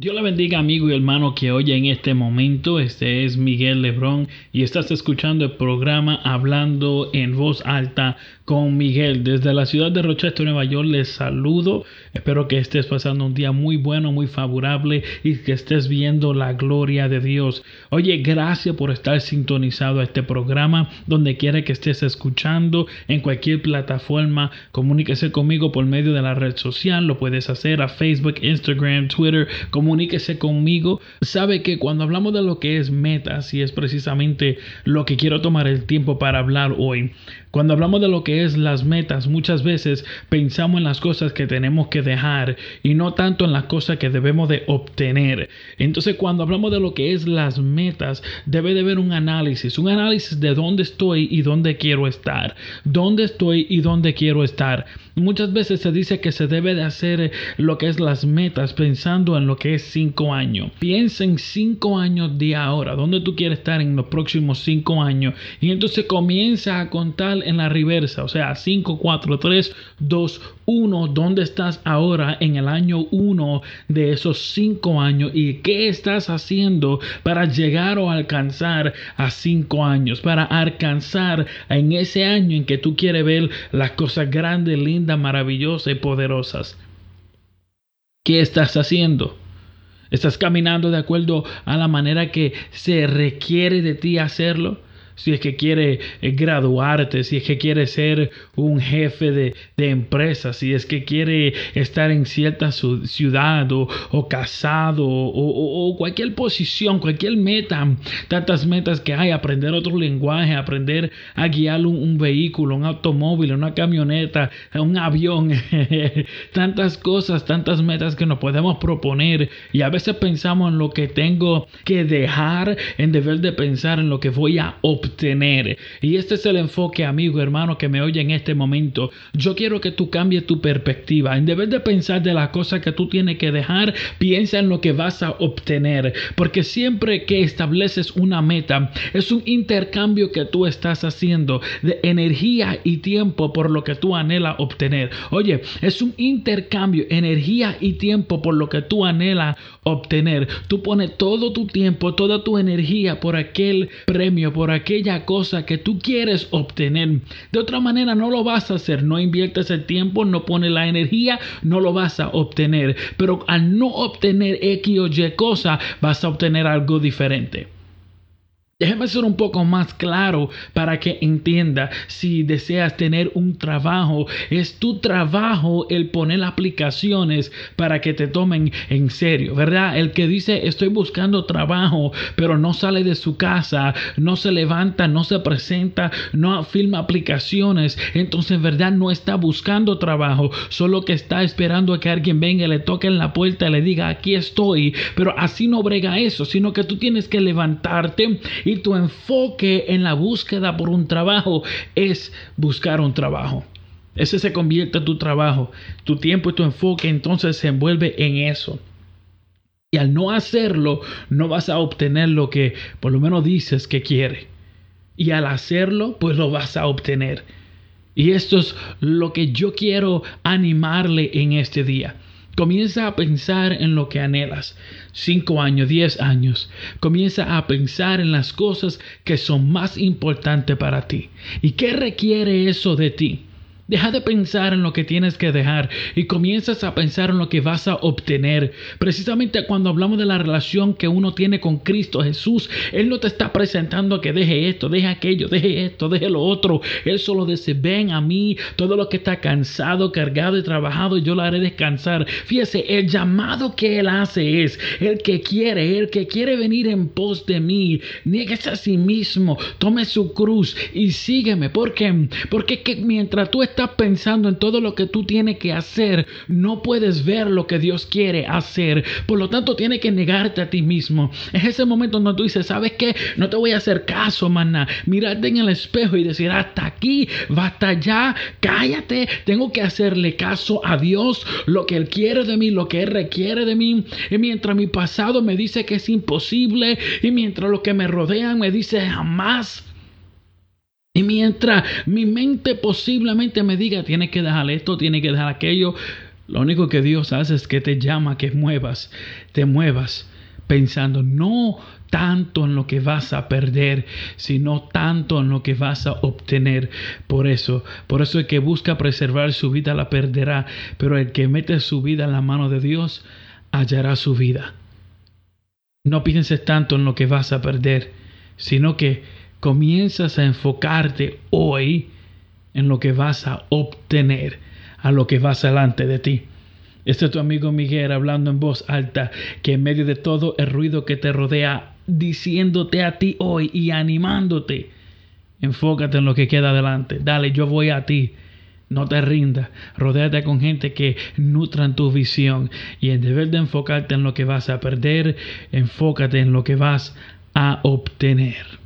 Dios le bendiga amigo y hermano que oye en este momento. Este es Miguel Lebrón y estás escuchando el programa Hablando en voz alta con Miguel. Desde la ciudad de Rochester, Nueva York, les saludo. Espero que estés pasando un día muy bueno, muy favorable y que estés viendo la gloria de Dios. Oye, gracias por estar sintonizado a este programa. Donde quiera que estés escuchando, en cualquier plataforma, comuníquese conmigo por medio de la red social. Lo puedes hacer a Facebook, Instagram, Twitter. Comuníquese conmigo. Sabe que cuando hablamos de lo que es metas, y es precisamente lo que quiero tomar el tiempo para hablar hoy. Cuando hablamos de lo que es las metas, muchas veces pensamos en las cosas que tenemos que dejar y no tanto en las cosas que debemos de obtener. Entonces, cuando hablamos de lo que es las metas, debe de haber un análisis, un análisis de dónde estoy y dónde quiero estar, dónde estoy y dónde quiero estar. Muchas veces se dice que se debe de hacer lo que es las metas pensando en lo que es cinco años. Piensa en cinco años de ahora, dónde tú quieres estar en los próximos cinco años y entonces comienza a contar en la reversa, o sea, 5, 4, 3, 2, 1, ¿dónde estás ahora en el año 1 de esos 5 años y qué estás haciendo para llegar o alcanzar a 5 años, para alcanzar en ese año en que tú quieres ver las cosas grandes, lindas, maravillosas y poderosas? ¿Qué estás haciendo? ¿Estás caminando de acuerdo a la manera que se requiere de ti hacerlo? Si es que quiere eh, graduarte, si es que quiere ser un jefe de, empresa, si es que quiere estar en cierta ciudad o, casado o, cualquier posición, cualquier meta, tantas metas que hay, aprender otro lenguaje, aprender a guiar un, vehículo, un automóvil, una camioneta, un avión, tantas cosas, tantas metas que nos podemos proponer. Y a veces pensamos en lo que tengo que dejar, en deber de pensar en lo que voy a obtener Y este es el enfoque, amigo, hermano, que me oye en este momento. Yo quiero que tú cambies tu perspectiva. En vez de pensar de las cosas que tú tienes que dejar, piensa en lo que vas a obtener. Porque siempre que estableces una meta, es un intercambio que tú estás haciendo de energía y tiempo por lo que tú anhelas obtener. Oye, es un intercambio, energía y tiempo por lo que tú anhelas obtener. Tú pones todo tu tiempo, toda tu energía por aquel premio, por aquel cosa que tú quieres obtener. De otra manera no lo vas a hacer, no inviertes el tiempo, no pones la energía, no lo vas a obtener. Pero al no obtener X o Y cosa, vas a obtener algo diferente. Déjeme ser un poco más claro para que entienda si deseas tener un trabajo. Es tu trabajo el poner aplicaciones para que te tomen en serio, ¿verdad? El que dice estoy buscando trabajo, pero no sale de su casa, no se levanta, no se presenta, no firma aplicaciones, entonces en verdad no está buscando trabajo, solo que está esperando a que alguien venga, le toque en la puerta y le diga aquí estoy. Pero así no brega eso, sino que tú tienes que levantarte tu enfoque en la búsqueda por un trabajo es buscar un trabajo. Ese se convierte en tu trabajo. Tu tiempo y tu enfoque entonces se envuelve en eso. Y al no hacerlo, no vas a obtener lo que por lo menos dices que quiere. Y al hacerlo, pues lo vas a obtener. Y esto es lo que yo quiero animarle en este día. Comienza a pensar en lo que anhelas. Cinco años, diez años. Comienza a pensar en las cosas que son más importantes para ti. ¿Y qué requiere eso de ti? Deja de pensar en lo que tienes que dejar y comienzas a pensar en lo que vas a obtener. Precisamente cuando hablamos de la relación que uno tiene con Cristo Jesús, Él no te está presentando que deje esto, deje aquello, deje esto, deje lo otro. Él solo dice, ven a mí, todo lo que está cansado, cargado y trabajado, yo lo haré descansar. Fíjese, el llamado que Él hace es el que quiere, el que quiere venir en pos de mí, nieguese a sí mismo, tome su cruz y sígueme. ¿Por qué? Porque que mientras tú estás pensando en todo lo que tú tienes que hacer, no puedes ver lo que Dios quiere hacer. Por lo tanto, tienes que negarte a ti mismo. Es ese momento donde tú dices, ¿sabes qué? No te voy a hacer caso, maná. Mirarte en el espejo y decir, hasta aquí, basta allá, cállate. Tengo que hacerle caso a Dios, lo que Él quiere de mí, lo que Él requiere de mí. Y mientras mi pasado me dice que es imposible, y mientras lo que me rodean me dice jamás, y mientras mi mente posiblemente me diga, tiene que dejar esto, tiene que dejar aquello, Lo único que Dios hace es que te llama, que muevas, te muevas pensando no tanto en lo que vas a perder, sino tanto en lo que vas a obtener. Por eso, por eso el que busca preservar su vida la perderá, pero el que mete su vida en la mano de Dios hallará su vida. No pienses tanto en lo que vas a perder, sino que comienzas a enfocarte hoy en lo que vas a obtener, a lo que vas delante de ti. Este es tu amigo Miguel hablando en voz alta, que en medio de todo el ruido que te rodea, diciéndote a ti hoy y animándote, enfócate en lo que queda adelante. Dale, yo voy a ti. No te rindas, rodéate con gente que nutran tu visión y en vez de enfocarte en lo que vas a perder, enfócate en lo que vas a obtener.